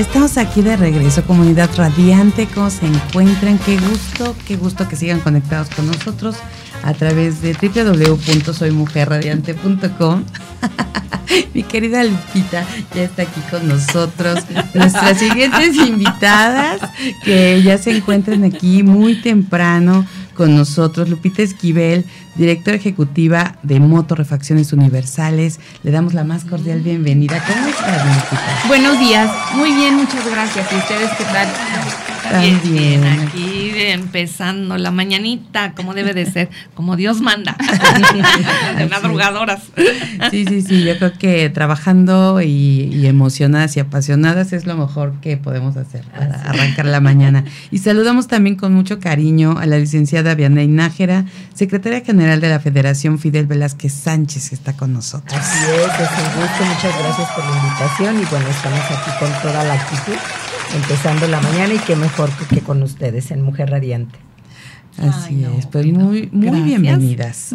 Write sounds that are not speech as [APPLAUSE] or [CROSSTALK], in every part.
Estamos aquí de regreso, comunidad radiante, ¿cómo se encuentran? Qué gusto, qué gusto que sigan conectados con nosotros a través de www.soymujerradiante.com. [LAUGHS] Mi querida Lupita ya está aquí con nosotros. [LAUGHS] Nuestras siguientes invitadas que ya se encuentran aquí muy temprano con nosotros. Lupita Esquivel, directora ejecutiva de Moto Refacciones Universales. Le damos la más cordial bienvenida. ¿Cómo estás, Lupita? Buenos días. Muy bien, muchas gracias. ¿Y ustedes qué tal? Bien, bien. Aquí empezando la mañanita, como debe de ser, [LAUGHS] como Dios manda. de madrugadoras. Sí, sí, sí. Yo creo que trabajando y, emocionadas y apasionadas es lo mejor que podemos hacer para arrancar la mañana. Y saludamos también con mucho cariño a la licenciada Vianey Nájera, secretaria general de la Federación Fidel Velázquez Sánchez, que está con nosotros. Así es, es un gusto. Muchas gracias por la invitación y bueno, estamos aquí con toda la actitud empezando la mañana y qué mejor que con ustedes en Mujer Radiante. Así es, pues muy, muy bienvenidas.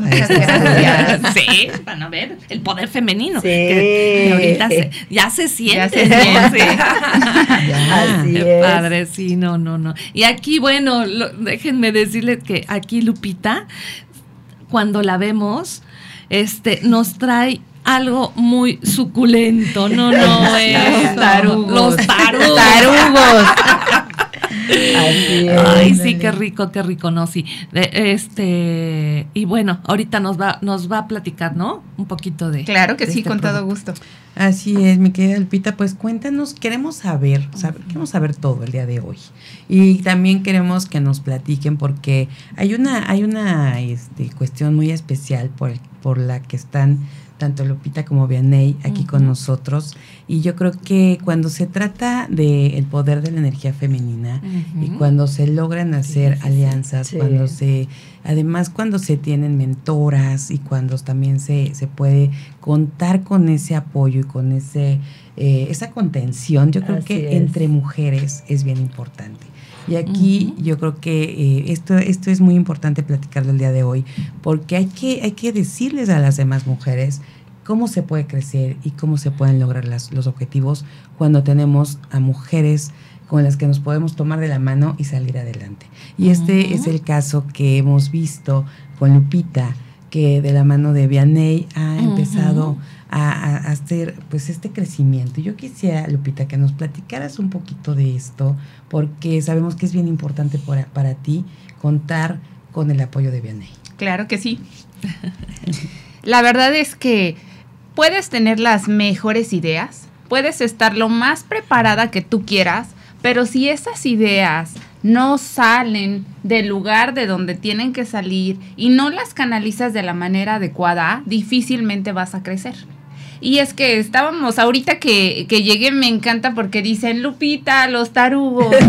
sí, van a ver el poder femenino. Sí. Que, ahorita ya se siente. Ya se [LAUGHS] Así es. Padre, sí, no, no, no. Y aquí, bueno, déjenme decirles que aquí Lupita, cuando la vemos, este, nos trae algo muy suculento. No, no es. [LAUGHS] Los tarugos. Los tarugos. [LAUGHS] Ay, sí, qué rico, qué rico, no, sí. Este, y bueno, ahorita nos va, nos va a platicar, ¿no? Un poquito de. Claro que sí, este con todo gusto. Así es, mi querida Alpita, pues cuéntanos, queremos saber, queremos saber todo el día de hoy. Y también queremos que nos platiquen porque hay una, hay una este, cuestión muy especial por, por la que están tanto Lupita como Vianey aquí con nosotros. Y yo creo que cuando se trata del poder de la energía femenina y cuando se logran hacer alianzas, cuando se, además cuando se tienen mentoras y cuando también se, se puede contar con ese apoyo y con ese, eh, esa contención, yo creo que entre mujeres es bien importante. Y aquí yo creo que eh, esto, esto es muy importante platicarlo el día de hoy, porque hay que, hay que decirles a las demás mujeres cómo se puede crecer y cómo se pueden lograr las, los objetivos cuando tenemos a mujeres con las que nos podemos tomar de la mano y salir adelante. Y este es el caso que hemos visto con Lupita, que de la mano de Vianey ha empezado a, hacer pues este crecimiento. Yo quisiera, Lupita, que nos platicaras un poquito de esto, porque sabemos que es bien importante para, para ti contar con el apoyo de Vianey. Claro que sí. La verdad es que puedes tener las mejores ideas, puedes estar lo más preparada que tú quieras, pero si esas ideas no salen del lugar de donde tienen que salir y no las canalizas de la manera adecuada, difícilmente vas a crecer. Y es que estábamos, ahorita que, que llegué me encanta porque dicen Lupita, los tarugos. [LAUGHS]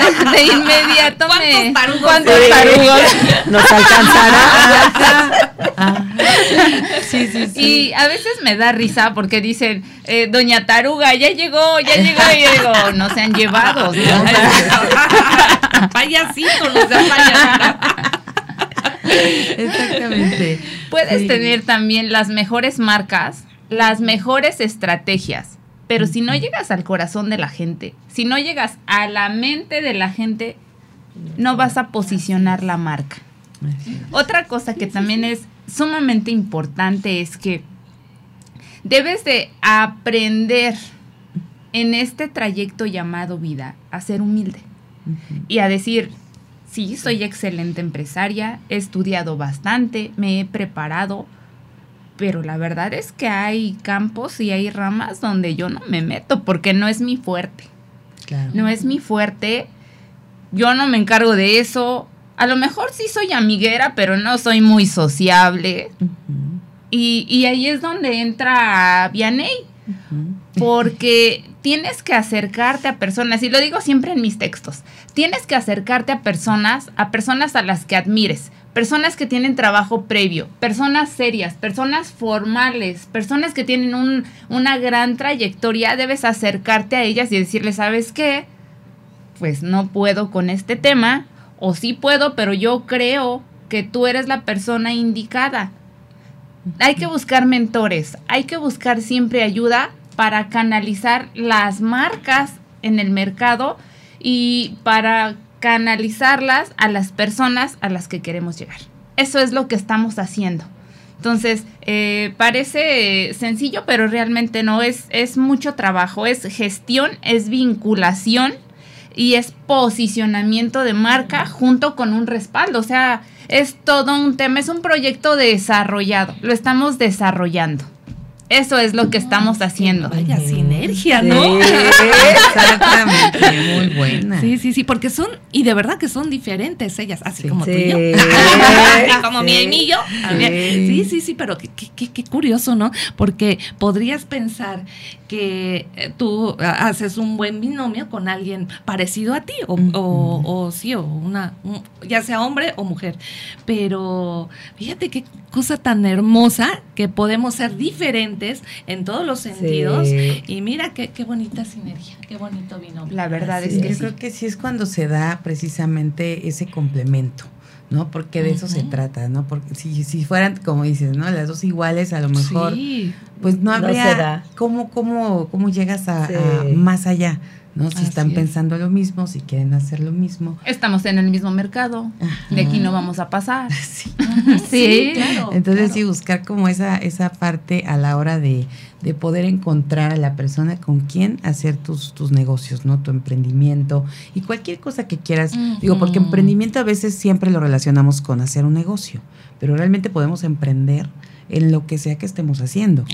[LAUGHS] de inmediato ¿Cuántos tarugos? ¿Cuántos tarugos? Nos alcanzará. [LAUGHS] sí, sí, sí. Y a veces me da risa porque dicen, eh, Doña Taruga, ya llegó, ya llegó. Y yo digo, no se han llevado. ¿no? payasito, no sean payasito. Exactamente. Puedes tener también las mejores marcas, las mejores estrategias, pero si no llegas al corazón de la gente, si no llegas a la mente de la gente, no vas a posicionar la marca. Otra cosa que también es sumamente importante es que debes de aprender en este trayecto llamado vida a ser humilde y a decir, sí, soy excelente empresaria, he estudiado bastante, me he preparado, pero la verdad es que hay campos y hay ramas donde yo no me meto porque no es mi fuerte. No es mi fuerte, yo no me encargo de eso. A lo mejor sí soy amiguera, pero no soy muy sociable. Y, ahí es donde entra Vianey, porque tienes que acercarte a personas, y lo digo siempre en mis textos, tienes que acercarte a personas, a personas a las que admires, personas que tienen trabajo previo, personas serias, personas formales, personas que tienen un, una gran trayectoria, debes acercarte a ellas y decirles, ¿sabes qué? Pues no puedo con este tema, o sí puedo, pero yo creo que tú eres la persona indicada. Hay que buscar mentores, hay que buscar siempre ayuda para canalizar las marcas en el mercado y para canalizarlas a las personas a las que queremos llegar. Eso es lo que estamos haciendo. Entonces, eh, parece sencillo, pero realmente no, es, es mucho trabajo, es gestión, es vinculación y es posicionamiento de marca junto con un respaldo. O sea, es todo un tema, es un proyecto desarrollado, lo estamos desarrollando. Eso es lo que estamos haciendo. Vaya sinergia, ¿no? exactamente, muy buena. Sí, sí, sí, porque son, y de verdad que son diferentes ellas, así como tú y yo. [LAUGHS] como mi y yo. Sí, sí, sí, pero qué, qué, qué curioso, ¿no? Porque podrías pensar que eh, tú haces un buen binomio con alguien parecido a ti, o, o, sí, o una, ya sea hombre o mujer. Pero fíjate qué cosa tan hermosa que podemos ser diferentes en todos los sentidos. Y mira qué, qué bonita sinergia, qué bonito binomio. La verdad es que yo creo que sí es cuando se da precisamente ese complemento. ¿no? Porque de eso se trata, ¿no? Porque si, si fueran, como dices, ¿no? Las dos iguales, a lo mejor, pues no habría cómo, cómo, cómo llegas a, más allá, ¿no? Si están pensando lo mismo, si quieren hacer lo mismo. Estamos en el mismo mercado, de aquí no vamos a pasar. [LAUGHS] [LAUGHS] Sí, claro. Entonces sí, buscar como esa, esa parte a la hora de, de poder encontrar a la persona con quien hacer tus, tus negocios, ¿no? Tu emprendimiento y cualquier cosa que quieras. Digo, porque emprendimiento a veces siempre lo relacionamos con hacer un negocio, pero realmente podemos emprender en lo que sea que estemos haciendo.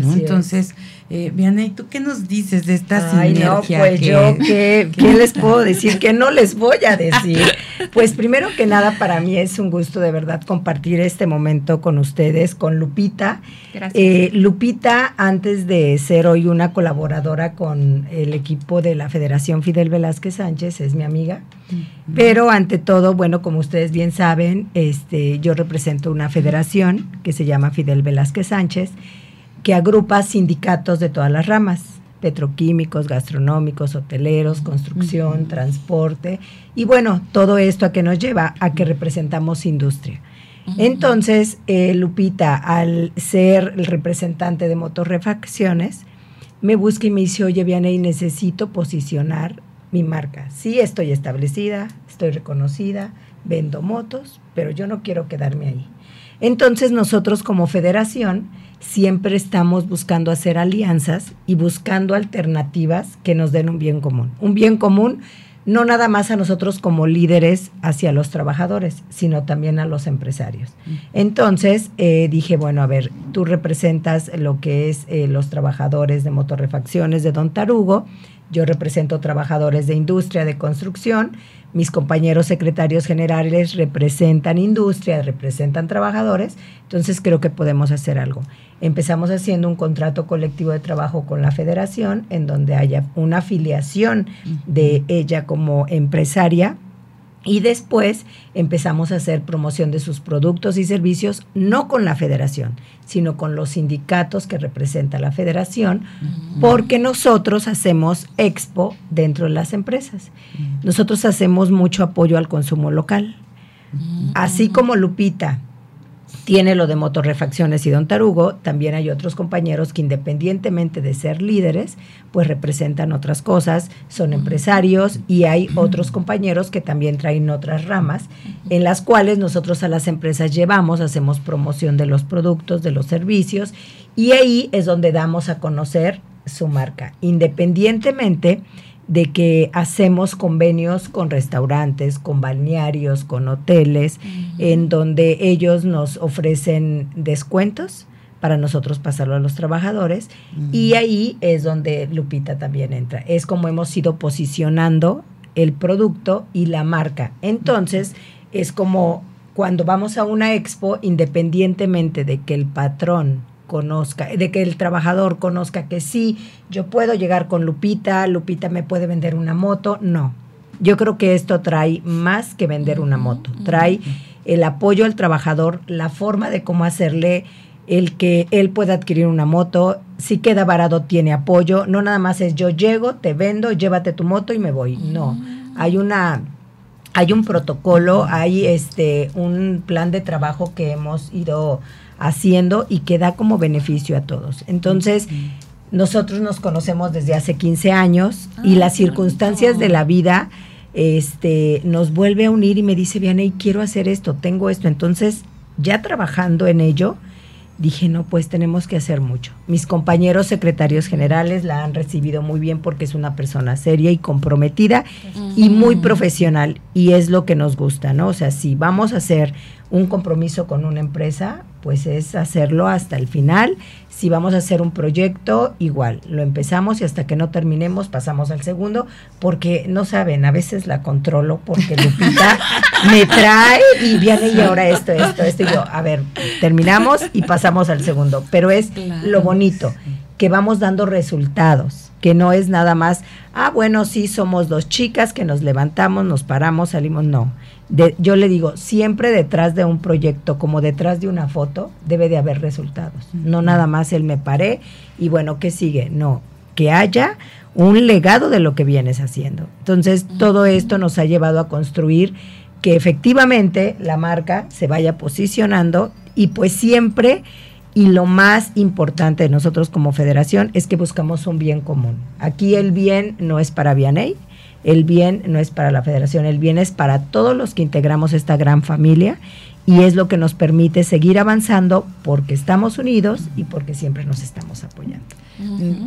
¿no? Entonces, eh, ¿y ¿tú qué nos dices de esta Ay, No, pues yo, ¿qué, [LAUGHS] ¿qué les puedo decir? ¿Qué no les voy a decir? Pues primero que nada, para mí es un gusto de verdad compartir este momento con ustedes, con Lupita. Gracias. Eh, Lupita, antes de ser hoy una colaboradora con el equipo de la Federación Fidel Velázquez Sánchez, es mi amiga. Pero ante todo, bueno, como ustedes bien saben, este, yo represento una federación que se llama Fidel Velázquez Sánchez, que agrupa sindicatos de todas las ramas, petroquímicos, gastronómicos, hoteleros, construcción, transporte, y bueno, todo esto a que nos lleva a que representamos industria. Entonces, eh, Lupita, al ser el representante de Motorrefacciones, me busca y me dice, oye, Vianey, necesito posicionar mi marca. Sí, estoy establecida, estoy reconocida, vendo motos, pero yo no quiero quedarme ahí. Entonces nosotros como federación siempre estamos buscando hacer alianzas y buscando alternativas que nos den un bien común. Un bien común no nada más a nosotros como líderes hacia los trabajadores, sino también a los empresarios. Entonces eh, dije, bueno, a ver, tú representas lo que es eh, los trabajadores de motorrefacciones de Don Tarugo, yo represento trabajadores de industria, de construcción, mis compañeros secretarios generales representan industria, representan trabajadores, entonces creo que podemos hacer algo. Empezamos haciendo un contrato colectivo de trabajo con la federación, en donde haya una afiliación de ella como empresaria y después empezamos a hacer promoción de sus productos y servicios, no con la federación, sino con los sindicatos que representa la federación, porque nosotros hacemos expo dentro de las empresas. Nosotros hacemos mucho apoyo al consumo local. Así como Lupita tiene lo de motorrefacciones y Don Tarugo, también hay otros compañeros que independientemente de ser líderes, pues representan otras cosas, son empresarios y hay otros compañeros que también traen otras ramas en las cuales nosotros a las empresas llevamos, hacemos promoción de los productos, de los servicios y ahí es donde damos a conocer su marca, independientemente de que hacemos convenios con restaurantes, con balnearios, con hoteles, en donde ellos nos ofrecen descuentos para nosotros pasarlo a los trabajadores. Y ahí es donde Lupita también entra. Es como hemos ido posicionando el producto y la marca. Entonces, es como cuando vamos a una expo, independientemente de que el patrón conozca, de que el trabajador conozca que sí, yo puedo llegar con Lupita, Lupita me puede vender una moto, no. Yo creo que esto trae más que vender una moto, trae el apoyo al trabajador, la forma de cómo hacerle el que él pueda adquirir una moto, si queda varado tiene apoyo, no nada más es yo llego, te vendo, llévate tu moto y me voy, no. Hay una hay un protocolo, hay este un plan de trabajo que hemos ido haciendo y que da como beneficio a todos. Entonces, nosotros nos conocemos desde hace 15 años y ah, las circunstancias de la vida este nos vuelve a unir y me dice, Vianey, quiero hacer esto, tengo esto. Entonces, ya trabajando en ello, dije, no, pues tenemos que hacer mucho. Mis compañeros secretarios generales la han recibido muy bien porque es una persona seria y comprometida y muy profesional y es lo que nos gusta, ¿no? O sea, si vamos a hacer un compromiso con una empresa, pues es hacerlo hasta el final. Si vamos a hacer un proyecto, igual, lo empezamos y hasta que no terminemos pasamos al segundo, porque no saben, a veces la controlo porque Lupita [LAUGHS] me trae y viene y ahora esto, esto, esto, y yo, a ver, terminamos y pasamos al segundo, pero es lo bonito, que vamos dando resultados que no es nada más, ah, bueno, sí, somos dos chicas que nos levantamos, nos paramos, salimos, no yo le digo, siempre detrás de un proyecto, como detrás de una foto, debe de haber resultados. No nada más el me paré y bueno, ¿qué sigue? No, que haya un legado de lo que vienes haciendo. Entonces, todo esto nos ha llevado a construir que efectivamente la marca se vaya posicionando y pues siempre y lo más importante de nosotros como federación es que buscamos un bien común. Aquí el bien no es para Vianey, el bien no es para la federación, el bien es para todos los que integramos esta gran familia y es lo que nos permite seguir avanzando porque estamos unidos y porque siempre nos estamos apoyando.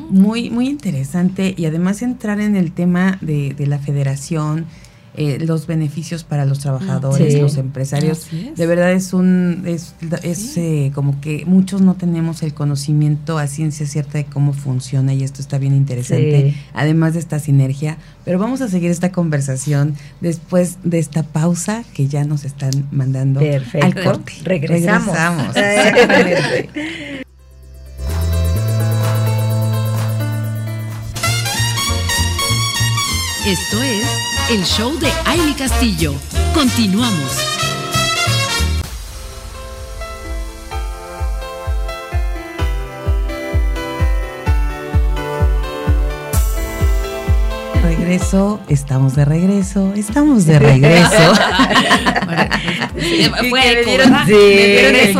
Muy, muy interesante y además entrar en el tema de, de la federación, eh, los beneficios para los trabajadores, los empresarios. De verdad es un, es, es eh, como que muchos no tenemos el conocimiento a ciencia cierta de cómo funciona y esto está bien interesante, además de esta sinergia. Pero vamos a seguir esta conversación después de esta pausa que ya nos están mandando al corte. Regresamos. Regresamos. [LAUGHS] Esto es el show de Aile Castillo. Continuamos. regreso, estamos de regreso, estamos de regreso. [LAUGHS] [LAUGHS] fue regreso, regreso,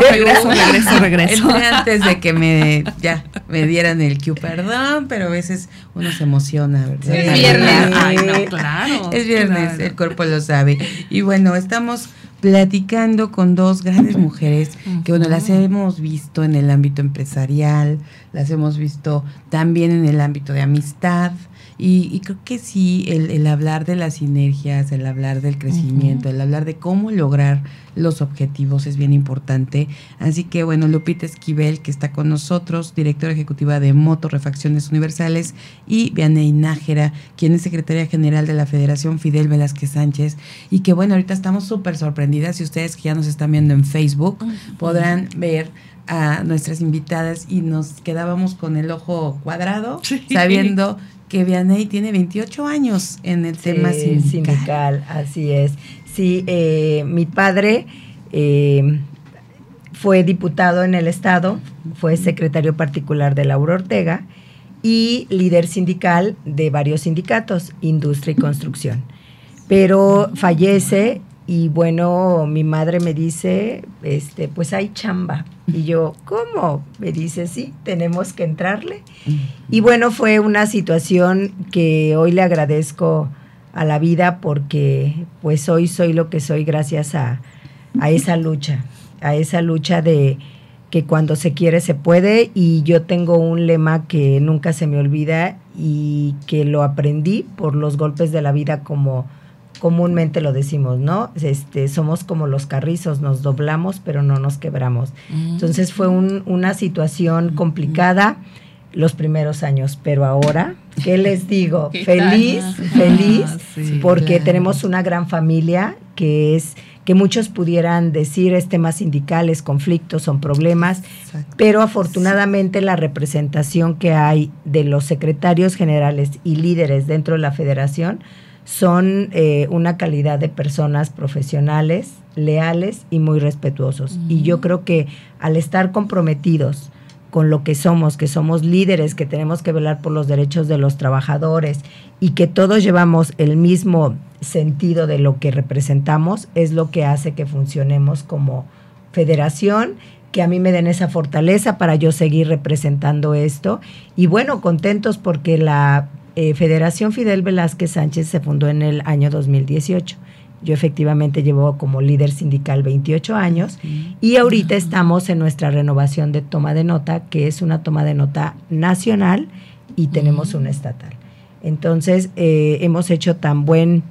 regreso, regreso. Antes de que me ya me dieran el cue, perdón, pero a veces uno se emociona, ¿verdad? Es viernes. Ay, no, claro. Es viernes, el cuerpo lo sabe. Y bueno, estamos platicando con dos grandes mujeres que bueno, las hemos visto en el ámbito empresarial, las hemos visto también en el ámbito de amistad, y, creo que sí, el, hablar de las sinergias, el hablar del crecimiento, el hablar de cómo lograr los objetivos es bien importante. Así que bueno, Lupita Esquivel, que está con nosotros, directora ejecutiva de Moto Refacciones Universales, y Vianey Nájera, quien es secretaria general de la Federación Fidel Velázquez Sánchez. Y que bueno, ahorita estamos súper sorprendidas y ustedes que ya nos están viendo en Facebook podrán ver a nuestras invitadas y nos quedábamos con el ojo cuadrado, sabiendo que Vianey tiene 28 años en el tema sindical. Así es. Sí, eh, mi padre eh, fue diputado en el Estado, fue secretario particular de Laura Ortega y líder sindical de varios sindicatos, industria y construcción. Pero fallece y bueno, mi madre me dice, este, pues hay chamba. Y yo, ¿cómo? Me dice, sí, tenemos que entrarle. Y bueno, fue una situación que hoy le agradezco a la vida porque pues hoy soy lo que soy gracias a, a esa lucha, a esa lucha de que cuando se quiere se puede y yo tengo un lema que nunca se me olvida y que lo aprendí por los golpes de la vida como comúnmente lo decimos, ¿no? Este, somos como los carrizos, nos doblamos pero no nos quebramos. Mm. Entonces fue una situación complicada los primeros años, pero ahora, ¿qué les digo? [LAUGHS] feliz, [LAUGHS] feliz, ah, porque tenemos una gran familia que es que muchos pudieran decir es temas sindicales, conflictos, son problemas, pero afortunadamente la representación que hay de los secretarios generales y líderes dentro de la federación son eh, una calidad de personas profesionales, leales y muy respetuosos. Y yo creo que al estar comprometidos con lo que somos, que somos líderes, que tenemos que velar por los derechos de los trabajadores y que todos llevamos el mismo sentido de lo que representamos, es lo que hace que funcionemos como federación que a mí me den esa fortaleza para yo seguir representando esto. Y bueno, contentos porque la eh, Federación Fidel Velázquez Sánchez se fundó en el año 2018. Yo efectivamente llevo como líder sindical 28 años y ahorita estamos en nuestra renovación de toma de nota, que es una toma de nota nacional y tenemos una estatal. Entonces, eh, hemos hecho tan buen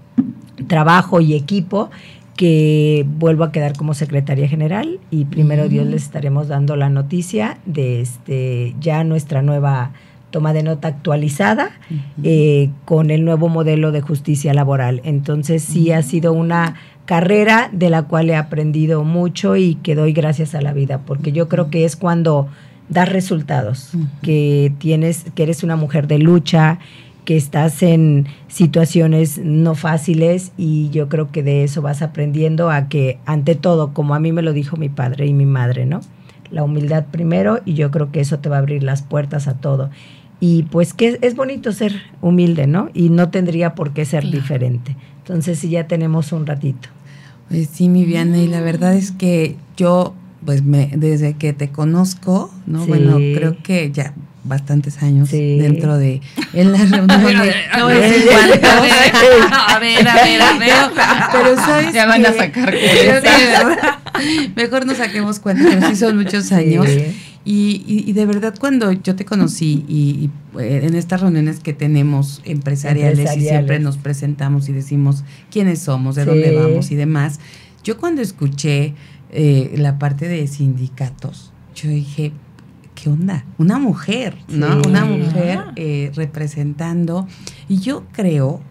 trabajo y equipo que vuelvo a quedar como secretaria general y primero Dios les estaremos dando la noticia de este ya nuestra nueva toma de nota actualizada eh, con el nuevo modelo de justicia laboral. Entonces sí ha sido una carrera de la cual he aprendido mucho y que doy gracias a la vida, porque yo creo que es cuando das resultados, que tienes, que eres una mujer de lucha, que estás en situaciones no fáciles y yo creo que de eso vas aprendiendo a que ante todo, como a mí me lo dijo mi padre y mi madre, ¿no? La humildad primero y yo creo que eso te va a abrir las puertas a todo. Y pues que es bonito ser humilde, ¿no? Y no tendría por qué ser diferente. Entonces, sí, ya tenemos un ratito. Pues sí, mi Viana, y la verdad es que yo, pues me, desde que te conozco, ¿no? Bueno, creo que ya bastantes años dentro de en las reuniones. [LAUGHS] no [LAUGHS] a ver, a ver, a ver. Pero sabes ya van a sacar [LAUGHS] Mejor no saquemos cuentas, pero sí son muchos años. Y, de verdad cuando yo te conocí y, eh, en estas reuniones que tenemos empresariales, y siempre nos presentamos y decimos quiénes somos, de dónde vamos y demás, yo cuando escuché eh, la parte de sindicatos, yo dije, ¿qué onda? Una mujer, ¿no? Una mujer eh, representando. Y yo creo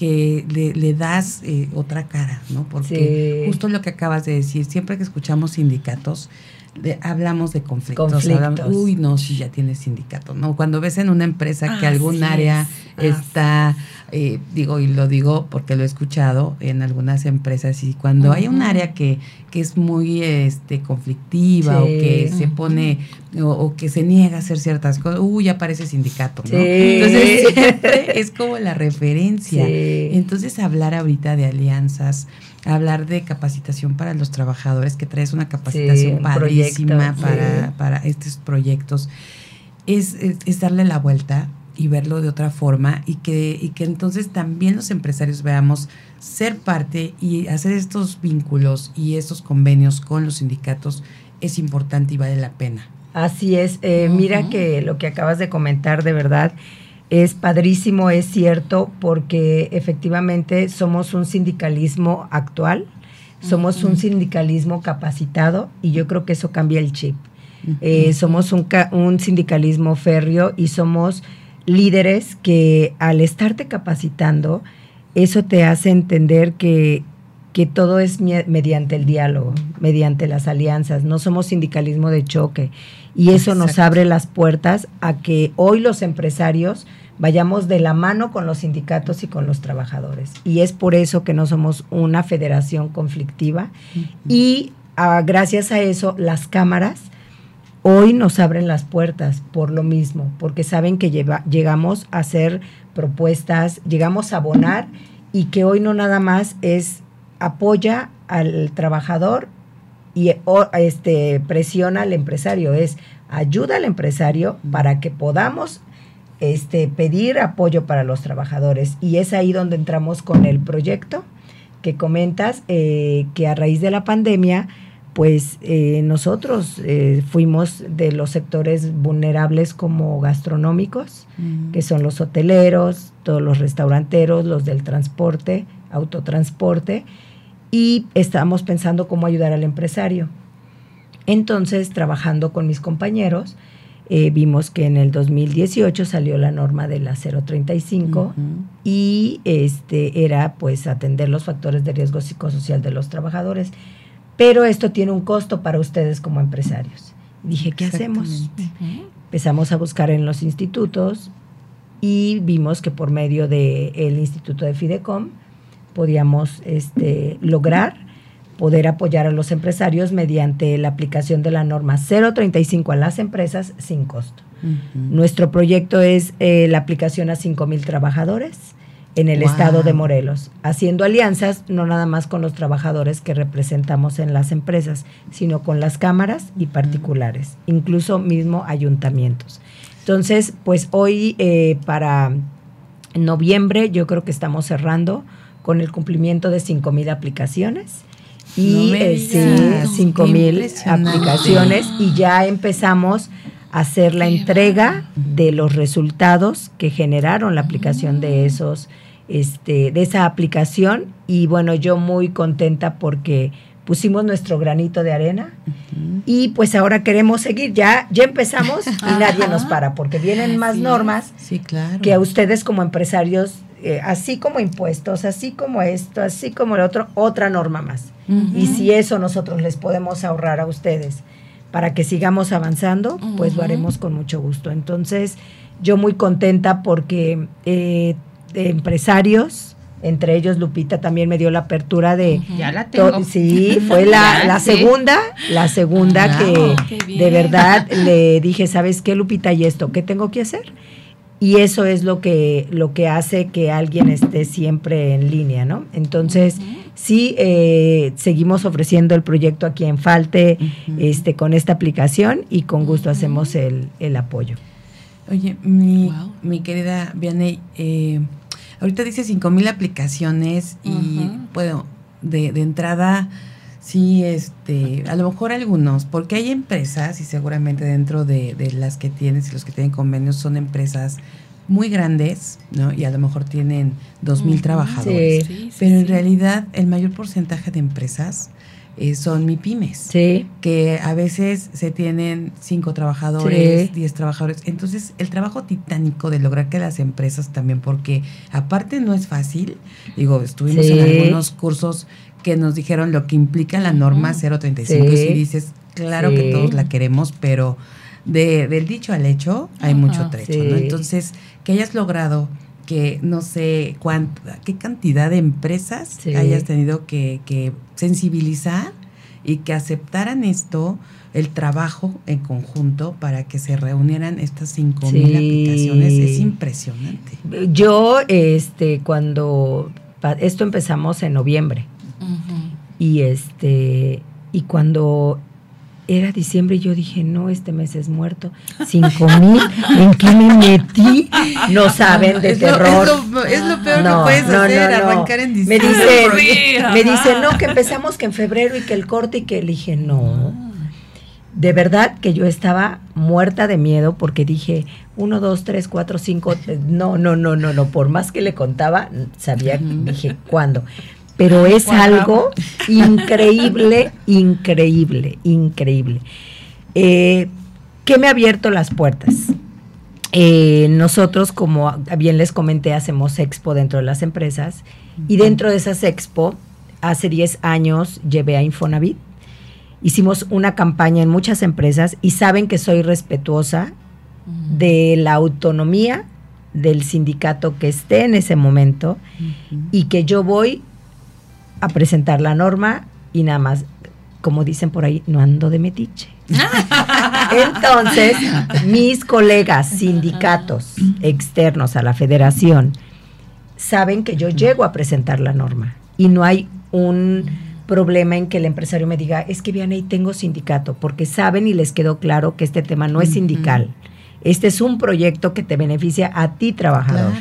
que le, das otra cara, ¿no? Porque justo lo que acabas de decir, siempre que escuchamos sindicatos, hablamos de conflictos. uy, no, si ya tienes sindicato, ¿no? Cuando ves en una empresa que algún área está, eh, digo, y lo digo porque lo he escuchado en algunas empresas, y cuando hay un área que, que es muy este conflictiva o que se pone o, que se niega a hacer ciertas cosas, uy, ya parece sindicato, ¿no? Entonces siempre es como la referencia. Entonces hablar ahorita de alianzas, hablar de capacitación para los trabajadores, que traes una capacitación padrísima para, para estos proyectos, es, es, darle la vuelta y verlo de otra forma y que, y que entonces también los empresarios veamos ser parte y hacer estos vínculos y estos convenios con los sindicatos es importante y vale la pena. Así es, eh, mira que lo que acabas de comentar de verdad es padrísimo, es cierto, porque efectivamente somos un sindicalismo actual, somos un sindicalismo capacitado y yo creo que eso cambia el chip. Eh, somos un, un sindicalismo férreo y somos líderes que al estarte capacitando, eso te hace entender que, que todo es mediante el diálogo, mediante las alianzas, no somos sindicalismo de choque. Y eso nos abre las puertas a que hoy los empresarios vayamos de la mano con los sindicatos y con los trabajadores. Y es por eso que no somos una federación conflictiva. Y ah, gracias a eso, las cámaras hoy nos abren las puertas por lo mismo, porque saben que llegamos a hacer propuestas, llegamos a abonar y que hoy no nada más es apoya al trabajador y este presiona al empresario, es ayuda al empresario para que podamos este, pedir apoyo para los trabajadores. Y es ahí donde entramos con el proyecto que comentas, eh, que a raíz de la pandemia, pues eh, nosotros eh, fuimos de los sectores vulnerables como gastronómicos, que son los hoteleros, todos los restauranteros, los del transporte, autotransporte, y estábamos pensando cómo ayudar al empresario. Entonces, trabajando con mis compañeros, eh, vimos que en el 2018 salió la norma de la 035 y este era pues atender los factores de riesgo psicosocial de los trabajadores. Pero esto tiene un costo para ustedes como empresarios. Dije, ¿qué hacemos? Empezamos a buscar en los institutos y vimos que por medio del Instituto de Fidecom podíamos este, lograr poder apoyar a los empresarios mediante la aplicación de la norma 035 a las empresas sin costo. Nuestro proyecto es eh, la aplicación a 5 mil trabajadores en el estado de Morelos, haciendo alianzas no nada más con los trabajadores que representamos en las empresas, sino con las cámaras y particulares, incluso mismo ayuntamientos. Entonces, pues hoy eh, para noviembre yo creo que estamos cerrando con el cumplimiento de 5 mil aplicaciones y este, cinco mil aplicaciones y ya empezamos hacer la entrega de los resultados que generaron la aplicación de esos este de esa aplicación. Y bueno yo muy contenta porque pusimos nuestro granito de arena. Y pues ahora queremos seguir. Ya ya empezamos y nadie nos para porque vienen más normas que a ustedes como empresarios eh, así como impuestos, así como esto, así como el otro, otra norma más. Y si eso nosotros les podemos ahorrar a ustedes para que sigamos avanzando, pues lo haremos con mucho gusto. Entonces, yo muy contenta porque eh, empresarios, entre ellos Lupita también me dio la apertura de... Ya la tengo. Sí, [LAUGHS] fue la, la segunda, la segunda que de verdad [LAUGHS] le dije, ¿sabes qué, Lupita? ¿Y esto qué tengo que hacer? Y eso es lo que, lo que hace que alguien esté siempre en línea, ¿no? Entonces, sí, eh, seguimos ofreciendo el proyecto a quien falte este, con esta aplicación y con gusto hacemos el, apoyo. Oye, mi, mi querida Vianey, eh, ahorita dice 5.000 aplicaciones y puedo, de, de entrada Sí, este, a lo mejor algunos, porque hay empresas y seguramente dentro de, de las que tienes y los que tienen convenios son empresas muy grandes, ¿no? Y a lo mejor tienen dos mil trabajadores. pero en realidad el mayor porcentaje de empresas eh, son MIPIMES. Sí. Que a veces se tienen cinco trabajadores, diez trabajadores. Entonces, el trabajo titánico de lograr que las empresas también, porque aparte no es fácil, digo, estuvimos en algunos cursos que nos dijeron lo que implica la norma 035 y si dices, claro que todos la queremos, pero de, del dicho al hecho hay mucho trecho, ¿no? Entonces, que hayas logrado que no sé cuánta, qué cantidad de empresas hayas tenido que, que sensibilizar y que aceptaran esto, el trabajo en conjunto para que se reunieran estas cinco mil aplicaciones es impresionante. Yo, este, cuando esto empezamos en noviembre, y este, y cuando era diciembre yo dije, no, este mes es muerto. Cinco mil, ¿en qué me metí? No saben de terror. es, lo, peor que puedes hacer, arrancar en diciembre. Me dice, me dice, no, que empezamos que en febrero y que el corte y que le dije, no. De verdad que yo estaba muerta de miedo porque dije, uno, dos, tres, cuatro, cinco, no, no, no, no, no, por más que le contaba, sabía, dije, ¿cuándo? Pero es algo increíble, [LAUGHS] increíble, increíble. Eh, ¿Qué me ha abierto las puertas? Eh, nosotros, como bien les comenté, hacemos expo dentro de las empresas y dentro de esas expo, hace 10 años llevé a Infonavit. Hicimos una campaña en muchas empresas y saben que soy respetuosa de la autonomía del sindicato que esté en ese momento y que yo voy a presentar la norma y nada más, como dicen por ahí, no ando de metiche. [LAUGHS] Entonces, mis colegas sindicatos externos a la federación saben que yo llego a presentar la norma y no hay un problema en que el empresario me diga, es que y tengo sindicato, porque saben y les quedó claro que este tema no es sindical. Este es un proyecto que te beneficia a ti, trabajador.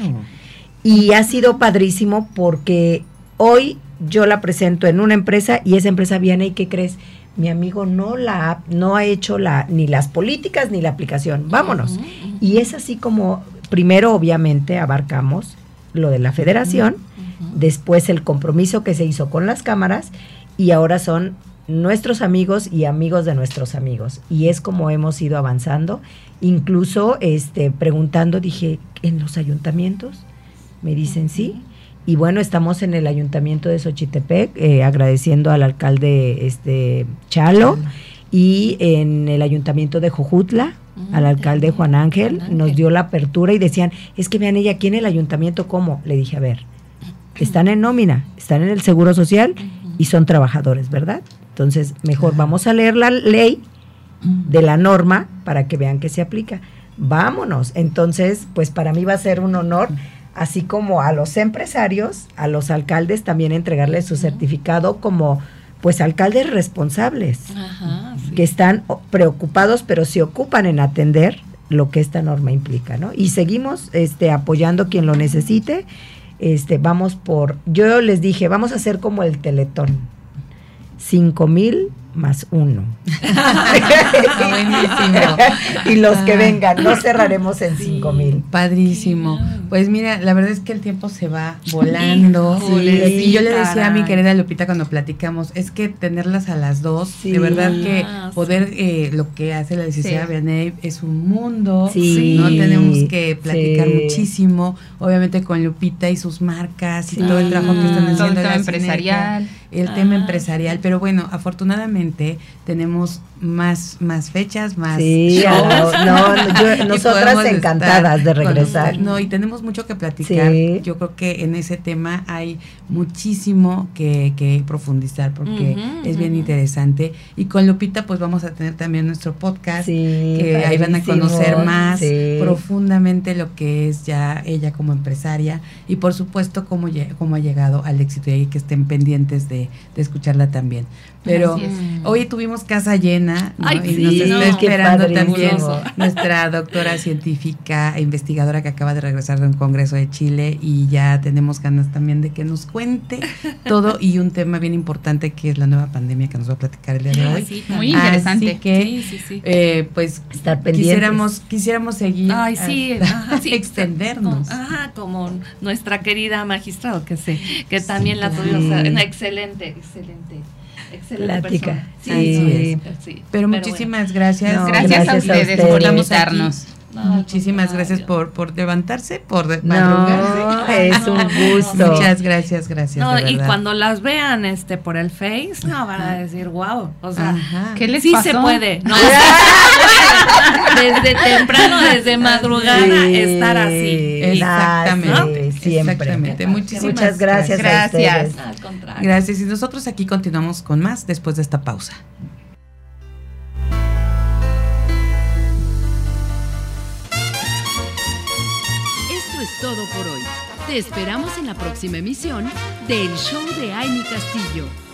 Y ha sido padrísimo porque hoy yo la presento en una empresa y esa empresa viene y ¿qué crees? Mi amigo no la ha, no ha hecho la ni las políticas ni la aplicación. Vámonos. Y es así como primero obviamente abarcamos lo de la federación, después el compromiso que se hizo con las cámaras y ahora son nuestros amigos y amigos de nuestros amigos. Y es como hemos ido avanzando. Incluso este, preguntando, dije, ¿en los ayuntamientos? Me dicen sí. Y bueno, estamos en el ayuntamiento de Xochitepec, eh, agradeciendo al alcalde este, Chalo, y en el ayuntamiento de Jojutla, mm, al alcalde Juan Ángel, nos dio la apertura y decían, es que vean ella aquí en el ayuntamiento, ¿cómo? Le dije, a ver, están en nómina, están en el Seguro Social y son trabajadores, ¿verdad? Entonces, mejor vamos a leer la ley de la norma para que vean que se aplica. Vámonos. Entonces, pues para mí va a ser un honor así como a los empresarios, a los alcaldes también entregarles su certificado como pues alcaldes responsables que están preocupados pero se ocupan en atender lo que esta norma implica, ¿no? Y seguimos este apoyando quien lo necesite. Este, vamos por yo les dije, vamos a hacer como el Teletón. Cinco mil más uno. [LAUGHS] [LAUGHS] y los que vengan, no cerraremos en cinco mil. Padrísimo. Pues mira, la verdad es que el tiempo se va volando. y yo le decía a mi querida Lupita cuando platicamos, es que tenerlas a las dos, de verdad que ah, poder, eh, lo que hace la licenciada Vianey es un mundo, no tenemos que platicar muchísimo, obviamente con Lupita y sus marcas y todo el trabajo que están haciendo. Todo el tema empresarial. El tema ah, empresarial, pero bueno, afortunadamente tenemos más, más fechas, más sí, [LAUGHS] no, [LAUGHS] nosotras encantadas de regresar. no, y tenemos mucho que platicar. Yo creo que en ese tema hay muchísimo que, que profundizar porque es bien interesante. Y con Lupita pues vamos a tener también nuestro podcast, que ahí van a conocer más profundamente lo que es ya ella como empresaria y por supuesto cómo, cómo ha llegado al éxito y que estén pendientes de, de escucharla también. Pero hoy tuvimos casa llena y nos está esperando también nuestra doctora científica e investigadora que acaba de regresar de un congreso de Chile y ya tenemos ganas también de que nos cuente todo y un tema bien importante que es la nueva pandemia que nos va a platicar el día de hoy. muy interesante. Así que, eh, pues, Estar quisiéramos, quisiéramos seguir, Ay, sí, [LAUGHS] extendernos. Ajá, como nuestra querida magistrado que sé, que también la tuvimos, excelente, excelente excelente Sí, sí, Pero, muchísimas gracias. gracias. a ustedes, por invitarnos. Muchísimas gracias por, por levantarse, por madrugarse. [LAUGHS] es un [LAUGHS] gusto. Muchas gracias, gracias. y cuando las vean este por el Face, no van a decir, wow, o sea, ¿qué les sí se puede. [LAUGHS] desde temprano, desde madrugada, estar así. Exactamente. Siempre. Exactamente. Muchísimas Muchas gracias. Gracias. Gracias. Y nosotros aquí continuamos con más después de esta pausa. todo por hoy. Te esperamos en la próxima emisión del Show de Amy Castillo.